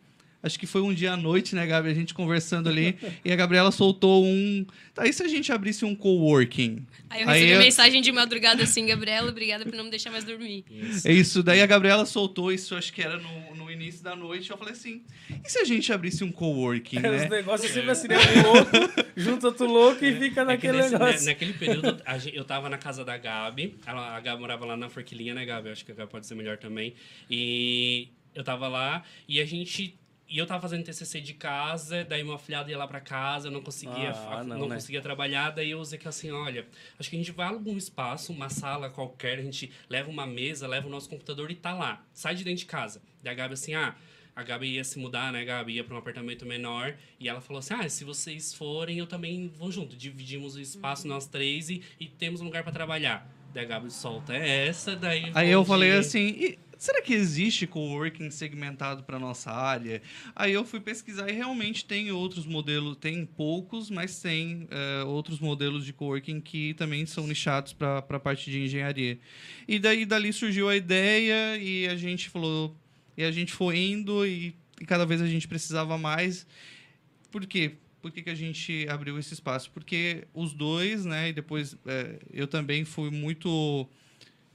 Acho que foi um dia à noite, né, Gabi? A gente conversando ali. e a Gabriela soltou um. Tá, e se a gente abrisse um coworking? Aí eu recebi Aí, mensagem de madrugada assim, Gabriela, obrigada por não me deixar mais dormir. Isso. É isso. Daí a Gabriela soltou isso, acho que era no, no início da noite. Eu falei assim: e se a gente abrisse um coworking? É, né? Os negócios sempre assim, né? Um louco, junta outro louco e fica naquele é nesse, negócio. Né, naquele período, eu tava na casa da Gabi. Ela, a Gabi morava lá na Forquilinha, né, Gabi? Acho que a Gabi pode ser melhor também. E eu tava lá e a gente e eu tava fazendo TCC de casa, daí meu afilhado ia lá para casa, eu não conseguia, ah, não, não né? conseguia trabalhar, daí eu usei que assim, olha, acho que a gente vai algum espaço, uma sala qualquer, a gente leva uma mesa, leva o nosso computador e tá lá. Sai de dentro de casa. Daí a Gabi assim, ah, a Gabi ia se mudar, né, Gabi ia para um apartamento menor, e ela falou assim: "Ah, se vocês forem, eu também vou junto. Dividimos o espaço nós três e, e temos um lugar para trabalhar." Daí a Gabi solta é essa, daí Aí eu falei assim, e será que existe coworking segmentado para nossa área? Aí eu fui pesquisar e realmente tem outros modelos, tem poucos, mas tem uh, outros modelos de coworking que também são nichados para a parte de engenharia. E daí dali surgiu a ideia e a gente falou, e a gente foi indo e, e cada vez a gente precisava mais. Por quê? Por que, que a gente abriu esse espaço? Porque os dois, né, e depois é, eu também fui muito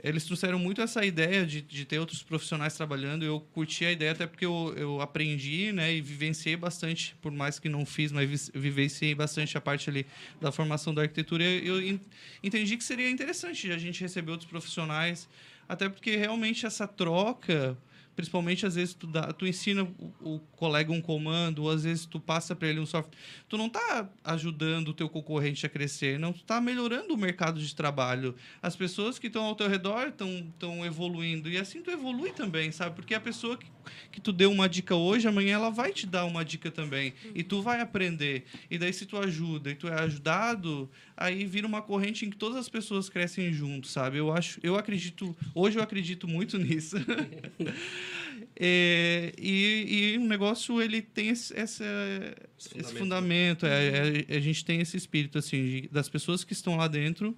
eles trouxeram muito essa ideia de, de ter outros profissionais trabalhando. Eu curti a ideia até porque eu, eu aprendi, né, e vivenciei bastante, por mais que não fiz, mas vivenciei bastante a parte ali da formação da arquitetura. Eu entendi que seria interessante a gente receber outros profissionais, até porque realmente essa troca Principalmente, às vezes, tu, dá, tu ensina o, o colega um comando, ou às vezes tu passa para ele um software. Tu não está ajudando o teu concorrente a crescer, não. Tu está melhorando o mercado de trabalho. As pessoas que estão ao teu redor estão evoluindo. E assim tu evolui também, sabe? Porque a pessoa que, que tu deu uma dica hoje, amanhã ela vai te dar uma dica também. E tu vai aprender. E daí, se tu ajuda e tu é ajudado, aí vira uma corrente em que todas as pessoas crescem junto, sabe? Eu acho, eu acredito, hoje eu acredito muito nisso. é, e, e o negócio ele tem esse, essa, esse, esse fundamento, é, é, a gente tem esse espírito assim de, das pessoas que estão lá dentro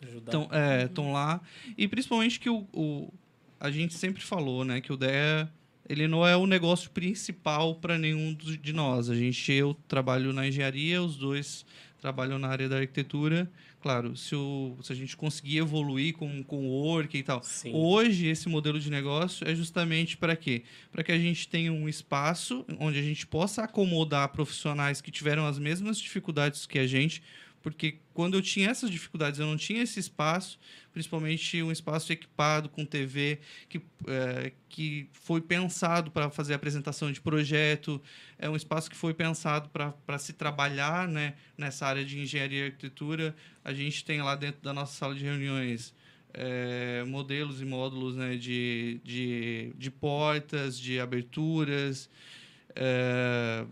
estão é, estão lá e principalmente que o, o, a gente sempre falou, né, que o DEA ele não é o negócio principal para nenhum de nós. A gente eu trabalho na engenharia, os dois trabalham na área da arquitetura. Claro, se, o, se a gente conseguir evoluir com, com o work e tal. Sim. Hoje, esse modelo de negócio é justamente para quê? Para que a gente tenha um espaço onde a gente possa acomodar profissionais que tiveram as mesmas dificuldades que a gente, porque quando eu tinha essas dificuldades, eu não tinha esse espaço, principalmente um espaço equipado com TV, que, é, que foi pensado para fazer apresentação de projeto, é um espaço que foi pensado para se trabalhar né, nessa área de engenharia e arquitetura. A gente tem lá dentro da nossa sala de reuniões é, modelos e módulos né, de, de, de portas, de aberturas,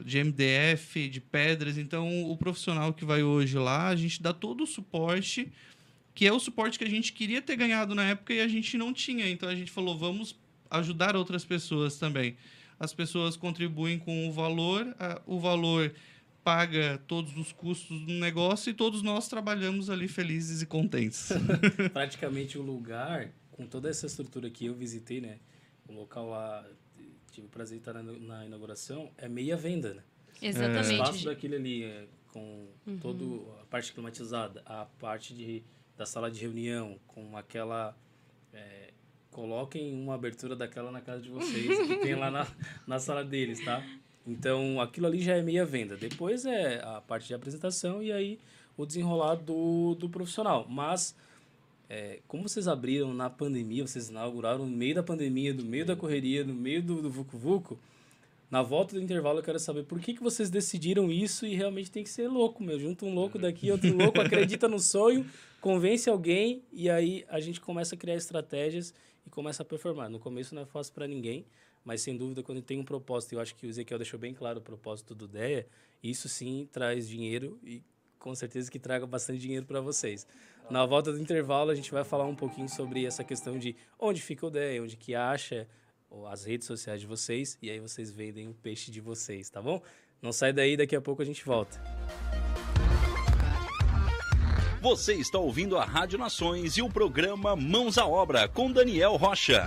de MDF, de pedras. Então, o profissional que vai hoje lá, a gente dá todo o suporte, que é o suporte que a gente queria ter ganhado na época e a gente não tinha. Então, a gente falou, vamos ajudar outras pessoas também. As pessoas contribuem com o valor, o valor paga todos os custos do negócio e todos nós trabalhamos ali felizes e contentes. Praticamente o lugar, com toda essa estrutura que eu visitei, né? O local lá tive o prazer de estar na, na inauguração, é meia venda, né? Exatamente. O espaço daquele ali, é, com uhum. toda a parte climatizada, a parte de, da sala de reunião, com aquela... É, coloquem uma abertura daquela na casa de vocês, que tem lá na, na sala deles, tá? Então, aquilo ali já é meia venda. Depois é a parte de apresentação e aí o desenrolar do, do profissional. Mas é, como vocês abriram na pandemia, vocês inauguraram no meio da pandemia, no meio da correria, no meio do, do Vucu Vucu, na volta do intervalo eu quero saber por que, que vocês decidiram isso e realmente tem que ser louco, meu. Junta um louco daqui, outro louco, acredita no sonho, convence alguém e aí a gente começa a criar estratégias e começa a performar. No começo não é fácil para ninguém, mas sem dúvida quando tem um propósito, eu acho que o Ezequiel deixou bem claro o propósito do DEA, isso sim traz dinheiro e com certeza que traga bastante dinheiro para vocês. Na volta do intervalo, a gente vai falar um pouquinho sobre essa questão de onde fica o DEA, onde que acha as redes sociais de vocês, e aí vocês vendem o peixe de vocês, tá bom? Não sai daí, daqui a pouco a gente volta. Você está ouvindo a Rádio Nações e o programa Mãos à Obra com Daniel Rocha.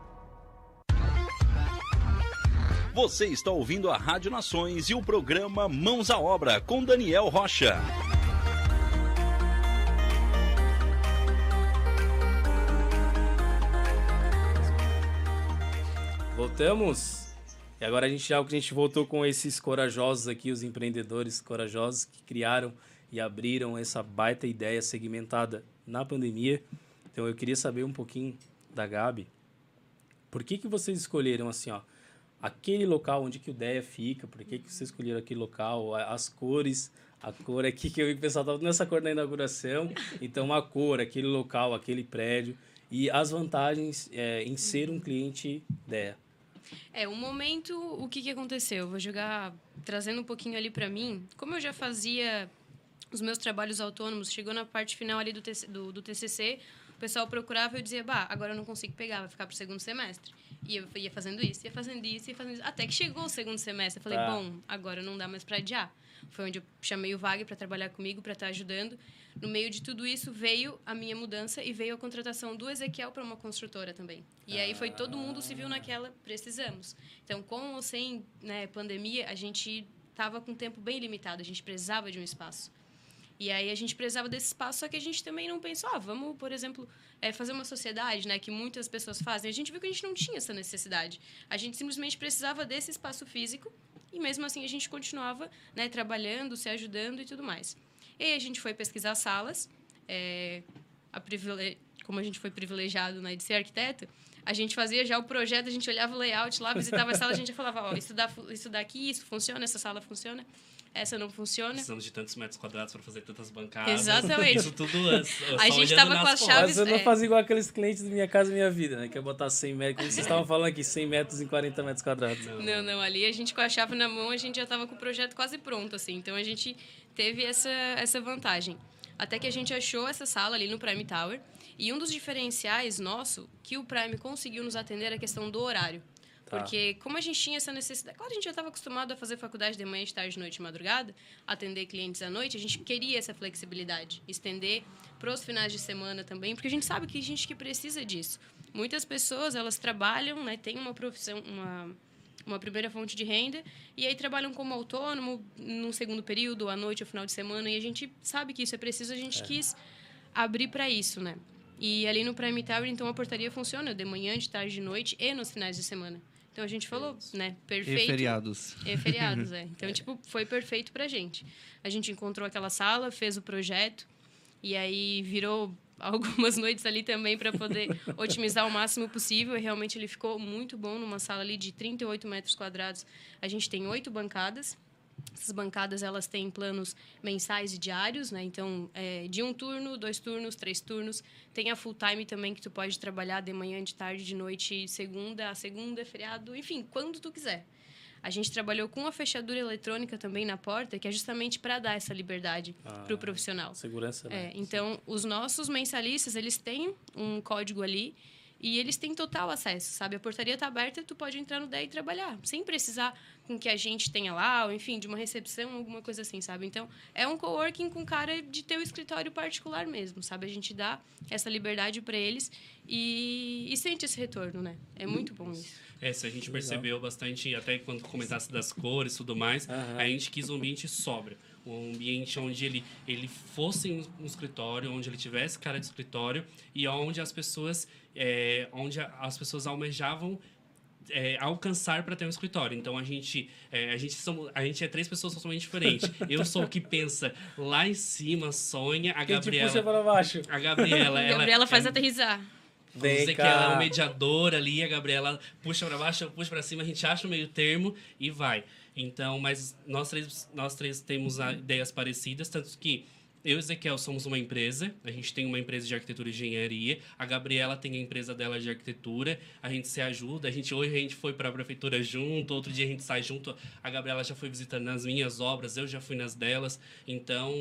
Você está ouvindo a Rádio Nações e o programa Mãos à Obra com Daniel Rocha. Voltamos. E agora a gente já a gente voltou com esses corajosos aqui, os empreendedores corajosos que criaram e abriram essa baita ideia segmentada na pandemia. Então eu queria saber um pouquinho da Gabi. Por que que vocês escolheram assim, ó, aquele local onde que o DEA fica, por que, que vocês escolheram aquele local, as cores, a cor aqui que eu vi que o pessoal estava nessa cor na inauguração, então a cor, aquele local, aquele prédio e as vantagens é, em ser um cliente DEA. É, o um momento, o que, que aconteceu? vou jogar, trazendo um pouquinho ali para mim, como eu já fazia os meus trabalhos autônomos, chegou na parte final ali do, do, do TCC, pessoal procurava e eu dizia, bah, agora eu não consigo pegar, vai ficar para o segundo semestre. E eu ia fazendo isso, ia fazendo isso, ia fazendo isso. Até que chegou o segundo semestre. Eu falei, tá. bom, agora não dá mais para adiar. Foi onde eu chamei o Wagner para trabalhar comigo, para estar tá ajudando. No meio de tudo isso, veio a minha mudança e veio a contratação do Ezequiel para uma construtora também. E ah. aí foi todo mundo se viu naquela, precisamos. Então, com ou sem né, pandemia, a gente estava com tempo bem limitado, a gente precisava de um espaço. E aí a gente precisava desse espaço, só que a gente também não pensou, ah, vamos, por exemplo, é, fazer uma sociedade, né, que muitas pessoas fazem. A gente viu que a gente não tinha essa necessidade. A gente simplesmente precisava desse espaço físico e mesmo assim a gente continuava, né, trabalhando, se ajudando e tudo mais. E aí a gente foi pesquisar salas, é, a privile... como a gente foi privilegiado né, de ser arquiteto, a gente fazia já o projeto, a gente olhava o layout lá, visitava a sala, a gente já falava, ó, isso, dá, isso daqui, isso funciona, essa sala funciona, essa não funciona. Precisamos de tantos metros quadrados para fazer tantas bancadas. Exatamente. Isso tudo é, A gente tava com as chaves- Mas eu não é. fazia igual aqueles clientes do Minha Casa Minha Vida, né? Que é botar 100 metros, como vocês estavam falando aqui, 100 metros em 40 metros quadrados. Não, não, ali a gente com a chave na mão, a gente já estava com o projeto quase pronto, assim. Então a gente teve essa, essa vantagem. Até que a gente achou essa sala ali no Prime Tower. E um dos diferenciais nosso que o Prime conseguiu nos atender era a questão do horário. Tá. Porque como a gente tinha essa necessidade... Claro, a gente já estava acostumado a fazer faculdade de manhã, de tarde, de noite madrugada, atender clientes à noite, a gente queria essa flexibilidade. Estender para os finais de semana também, porque a gente sabe que tem gente que precisa disso. Muitas pessoas, elas trabalham, né, têm uma profissão, uma, uma primeira fonte de renda, e aí trabalham como autônomo num segundo período, à noite ou final de semana, e a gente sabe que isso é preciso, a gente quis abrir para isso, né? E ali no Prime Tower, então, a portaria funciona de manhã, de tarde, de noite e nos finais de semana. Então, a gente falou, né? Perfeito. E feriados. E feriados, é. Então, tipo, foi perfeito pra gente. A gente encontrou aquela sala, fez o projeto, e aí virou algumas noites ali também para poder otimizar o máximo possível. E realmente ele ficou muito bom numa sala ali de 38 metros quadrados. A gente tem oito bancadas. Essas bancadas elas têm planos mensais e diários, né? Então, é, de um turno, dois turnos, três turnos. Tem a full time também que tu pode trabalhar de manhã, de tarde, de noite, segunda a segunda, feriado, enfim, quando tu quiser. A gente trabalhou com a fechadura eletrônica também na porta, que é justamente para dar essa liberdade para o profissional. Segurança, né? É, então, os nossos mensalistas, eles têm um código ali e eles têm total acesso, sabe? A portaria está aberta, tu pode entrar no DEA e trabalhar, sem precisar com que a gente tenha lá, ou enfim, de uma recepção, alguma coisa assim, sabe? Então, é um coworking com cara de ter o escritório particular mesmo, sabe? A gente dá essa liberdade para eles e, e sente esse retorno, né? É muito bom isso. É, se a gente percebeu bastante, até quando comentasse das cores e tudo mais, a gente quis um ambiente sóbrio. Um ambiente onde ele, ele fosse um, um escritório, onde ele tivesse cara de escritório e onde as pessoas, é, onde a- as pessoas almejavam é, alcançar para ter um escritório. Então a gente, é, a gente são, a gente é três pessoas totalmente diferentes. Eu sou o que pensa lá em cima, sonha. A Quem te Gabriela, puxa para baixo? a Gabriela, A ela, Gabriela faz é, aterrissar. Vamos Vem dizer que cá. ela é o mediador ali, a Gabriela puxa para baixo, eu puxo para cima, a gente acha o meio termo e vai. Então, mas nós três, nós três temos ideias parecidas, tanto que eu e Ezequiel somos uma empresa, a gente tem uma empresa de arquitetura e engenharia, a Gabriela tem a empresa dela de arquitetura, a gente se ajuda, a gente hoje a gente foi para a prefeitura junto, outro dia a gente sai junto, a Gabriela já foi visitando nas minhas obras, eu já fui nas delas, então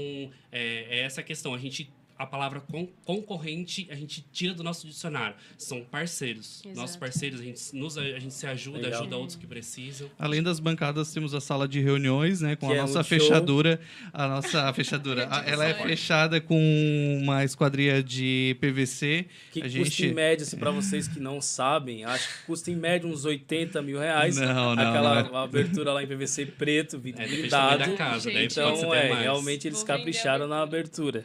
é, é essa questão, a gente a palavra con- concorrente a gente tira do nosso dicionário. São parceiros. Exato. Nossos parceiros, a gente, nos, a gente se ajuda, Legal. ajuda outros que precisam. Além das bancadas, temos a sala de reuniões, né? Com Que a é nossa show. fechadura. A nossa fechadura. a- ela é fechada com uma esquadria de PVC. Que a custa gente... em média, assim, para vocês que não sabem, acho que custa em média uns 80 mil reais. Não, não, Aquela não abertura lá em PVC preto, É, vidro blindado. da casa, Gente. Então, é, realmente eles Vou capricharam na abertura.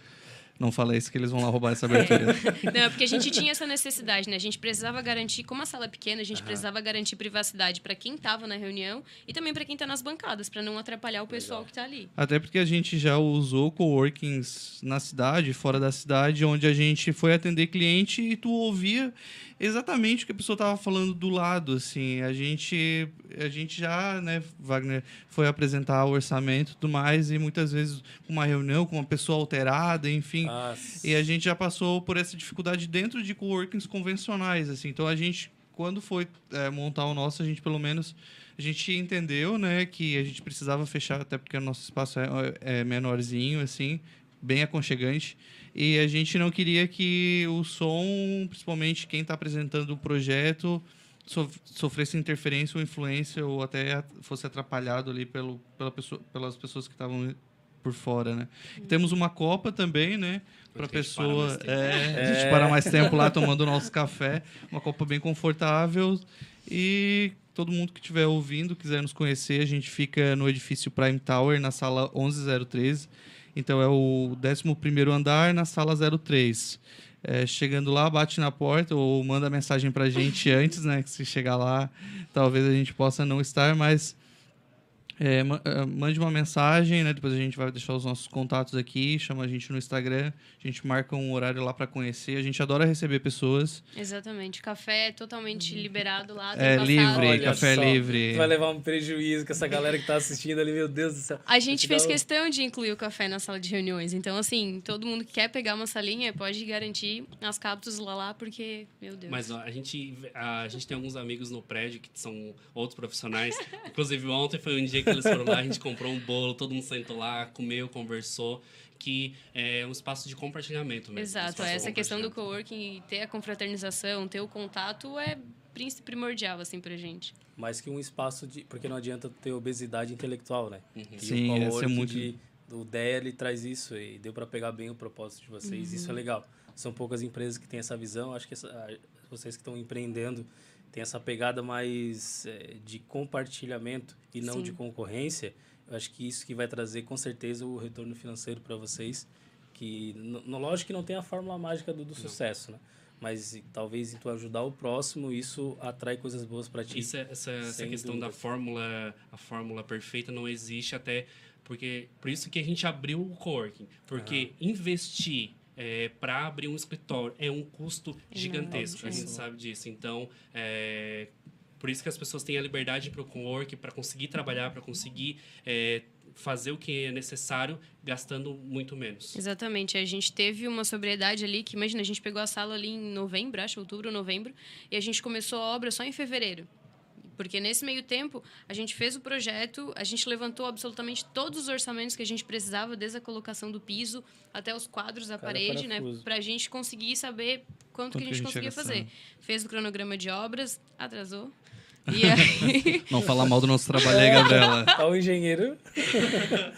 Não fala isso que eles vão lá roubar essa abertura. Não, é porque a gente tinha essa necessidade, né? A gente precisava garantir, como a sala é pequena, a gente precisava garantir privacidade para quem estava na reunião e também para quem está nas bancadas, para não atrapalhar o pessoal que está ali. Até porque a gente já usou coworkings na cidade, fora da cidade, onde a gente foi atender cliente e tu ouvia exatamente o que a pessoa estava falando do lado, assim. A gente, a gente já, né, Wagner, foi apresentar o orçamento e tudo mais, e muitas vezes uma reunião com uma pessoa alterada, enfim. Ah, E a gente já passou por essa dificuldade dentro de coworkings convencionais, assim. Então a gente, quando foi é, montar o nosso, a gente pelo menos a gente entendeu, né, que a gente precisava fechar até porque o nosso espaço é, é menorzinho, assim, bem aconchegante. E a gente não queria que o som, principalmente quem está apresentando o projeto, sof- sofresse interferência ou influência ou até fosse atrapalhado ali pelo, pela pessoa, pelas pessoas que estavam por fora, né? E temos uma copa também, né? Para Porque a gente para pessoa, mais tempo. é, a gente para mais tempo lá tomando o nosso café, uma copa bem confortável e todo mundo que estiver ouvindo, quiser nos conhecer, a gente fica no edifício Prime Tower, na sala 11013. Então é o 11º andar, na sala 03. É, chegando lá, bate na porta ou manda mensagem pra gente antes, né? Que se chegar lá, talvez a gente possa não estar, mas É, é, mande uma mensagem, né? Depois a gente vai deixar os nossos contatos aqui, chama a gente no Instagram, a gente marca um horário lá para conhecer. A gente adora receber pessoas. Exatamente. Café é totalmente liberado lá. tem É livre. Olha café só, livre. Tu vai levar um prejuízo com essa galera que tá assistindo ali, meu Deus do céu. A gente fez um- questão de incluir o café na sala de reuniões. Então, assim, todo mundo que quer pegar uma salinha pode garantir as cápsulas lá, lá porque, meu Deus. Mas ó, a gente, a, gente tem alguns amigos no prédio que são outros profissionais. Inclusive, ontem foi um dia que eles foram lá, a gente comprou um bolo, todo mundo sentou lá, comeu, conversou. Que é um espaço de compartilhamento mesmo. um Exato, espaço de essa questão do coworking, ter a confraternização, ter o contato é primordial, assim, pra gente. Mais que um espaço de. Porque não adianta ter obesidade intelectual, né? Uhum. E Sim, o é coworking muito- de, o DEA ele traz isso e deu para pegar bem o propósito de vocês. Isso é Uhum. legal. São poucas empresas que têm essa visão. Acho que essa- vocês que estão empreendendo têm essa pegada mais eh, de compartilhamento e não Sim. de concorrência. Eu acho que isso que vai trazer com certeza o retorno financeiro para vocês. Que, no, no- lógico que não tem a fórmula mágica do, do sucesso, né? Mas talvez em tu ajudar o próximo, isso atrai coisas boas para ti. Isso é- essa, essa questão da dúvida. fórmula, a fórmula perfeita não existe até porque por isso que a gente abriu o coworking, porque investir para abrir um escritório é um custo gigantesco, a gente sabe disso. Então, é, por isso que as pessoas têm a liberdade para o coworking, para conseguir trabalhar, para conseguir é, fazer o que é necessário, gastando muito menos. Exatamente. A gente teve uma sobriedade ali que, imagina, a gente pegou a sala ali em novembro, acho, outubro, novembro, e a gente começou a obra só em fevereiro. Porque nesse meio tempo, a gente fez o projeto, a gente levantou absolutamente todos os orçamentos que a gente precisava, desde a colocação do piso até os quadros da Cada parede, né? parafuso. Pra gente conseguir saber quanto, que a gente, ia conseguia fazer. Fez o cronograma de obras, atrasou. E aí, Não falar mal do nosso trabalho aí, Gabriela. Tá o engenheiro.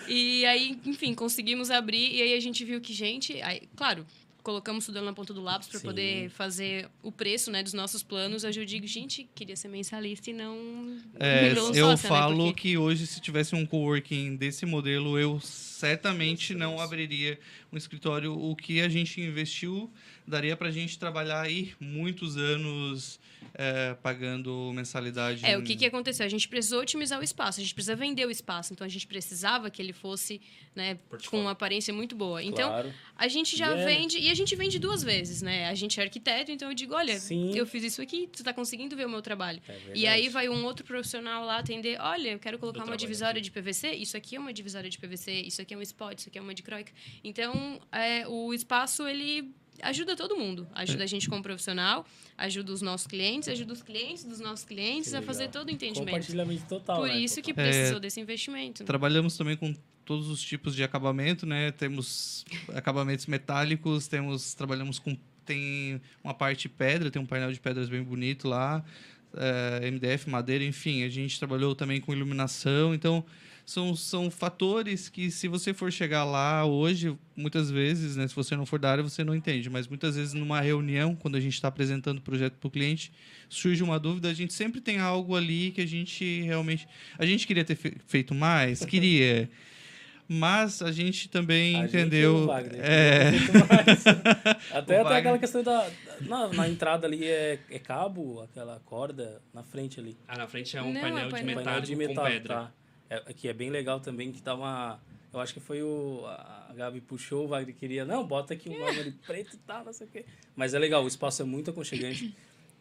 E aí, enfim, conseguimos abrir e aí a gente viu que, gente, aí, claro, colocamos tudo na ponta do lápis para poder fazer o preço, né, dos nossos planos. Hoje eu digo, gente, queria ser mensalista e não É, eu sócia, né, falo porque- que hoje, se tivesse um coworking desse modelo, eu certamente não abriria um escritório. O que a gente investiu daria para a gente trabalhar aí muitos anos é, pagando mensalidade. É, o que, que aconteceu? A gente precisou otimizar o espaço, a gente precisa vender o espaço, então a gente precisava que ele fosse né, com uma aparência muito boa. Então, claro. a gente já E é, vende, e a gente vende duas vezes, né? A gente é arquiteto, então eu digo, olha, Sim. eu fiz isso aqui, tu tá conseguindo ver o meu trabalho. É E aí vai um outro profissional lá atender, olha, eu quero colocar uma divisória de PVC, isso aqui é uma divisória de PVC, isso aqui é um spot, isso aqui é uma dicróica. Então, é, o espaço, ele ajuda todo mundo. Ajuda a gente como profissional, ajuda os nossos clientes, ajuda os clientes dos nossos clientes Que a fazer legal. todo o entendimento. Compartilhamento total. Por né? isso que precisou desse investimento. Trabalhamos também com todos os tipos de acabamento, né? Temos acabamentos metálicos, temos trabalhamos com tem uma parte pedra, tem um painel de pedras bem bonito lá, eh, MDF, madeira, enfim, a gente trabalhou também com iluminação, então são, são fatores que se você for chegar lá hoje, muitas vezes, né, se você não for da área, você não entende, mas muitas vezes numa reunião, quando a gente está apresentando o projeto para o cliente, surge uma dúvida, a gente sempre tem algo ali que a gente realmente... A gente queria ter fe- feito mais? Queria. Mas a gente também A gente entendeu. o Wagner, é. Até, até Wagner. aquela questão da. Na, na entrada ali é, é cabo, aquela corda na frente ali. Ah, na frente é um Não, é painel, painel- de Painel metálico de metal, com pedra. tá? É, que é bem legal também, que tá uma. Eu acho que foi o. A Gabi puxou, o Wagner queria. Não, bota aqui um mármore preto e tal, não sei o quê. Mas é legal, o espaço é muito aconchegante.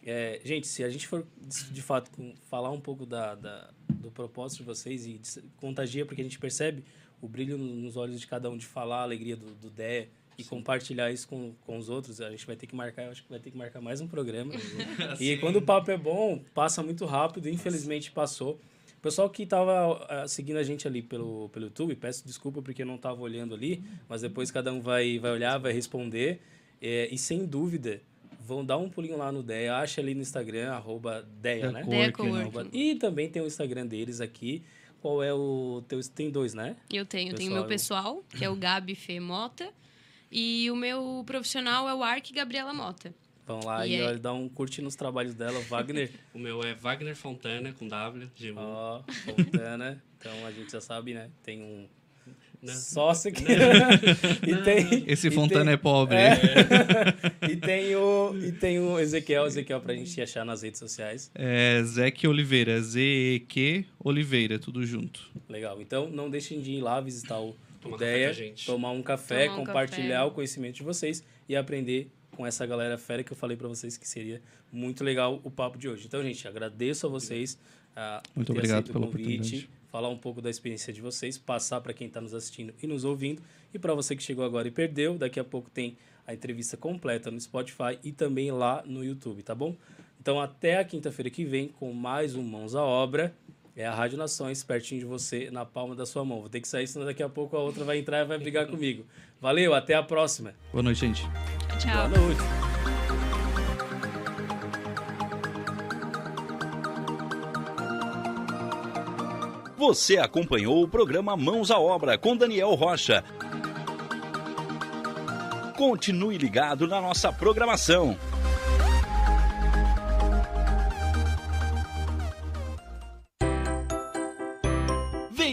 É, gente, se a gente for de fato com- falar um pouco da, da- do propósito de vocês e de- contagia, porque a gente percebe o brilho no- nos olhos de cada um de falar a alegria do, do DEA e compartilhar isso com, com os outros, a gente vai ter que marcar, eu acho que vai ter que marcar mais um programa. e quando o papo é bom, passa muito rápido, infelizmente passou. O pessoal que estava seguindo a gente ali pelo, pelo YouTube, peço desculpa porque eu não estava olhando ali, mas depois cada um vai, vai olhar, vai responder. É, e sem dúvida, vão dar um pulinho lá no DEA, acha ali no Instagram, arroba DEA, né? Deia. E também tem o Instagram deles aqui. Qual é o teu? Tem dois, né? Eu tenho, tenho o Pessoal, meu eu- pessoal, que é o Gabi Fê Mota, e o meu profissional é o Arc Gabriela Mota. Vão lá E e, é- olha, dá um curte nos trabalhos dela, Wagner. O meu é Wagner Fontana, com W, G1. Ó, Fontana. Então a gente já sabe, né? Tem um, Né? Só se Né? e tem, Esse e Fontana tem- é pobre. É. e, tem o, e tem o Ezequiel, Ezequiel pra gente achar nas redes sociais. É Zeke Oliveira, Z-E-Q Oliveira, tudo junto. Legal. Então não deixem de ir lá visitar o Tomar Ideia, tomar um café, Tomar um compartilhar café. o conhecimento de vocês e aprender com essa galera fera que eu falei pra vocês que seria muito legal o papo de hoje. Então, gente, agradeço a vocês por Muito ter obrigado aceito o pela convite, falar um pouco da experiência de vocês, passar para quem está nos assistindo e nos ouvindo. E para você que chegou agora e perdeu, daqui a pouco tem a entrevista completa no Spotify e também lá no YouTube, tá bom? Então, até a quinta-feira que vem com mais um Mãos à Obra. É a Rádio Nações, pertinho de você, na palma da sua mão. Vou ter que sair, senão daqui a pouco a outra vai entrar e vai brigar comigo. Valeu, até a próxima. Boa noite, gente. Tchau. Boa noite. Você acompanhou o programa Mãos à Obra com Daniel Rocha. Continue ligado na nossa programação.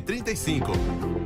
35.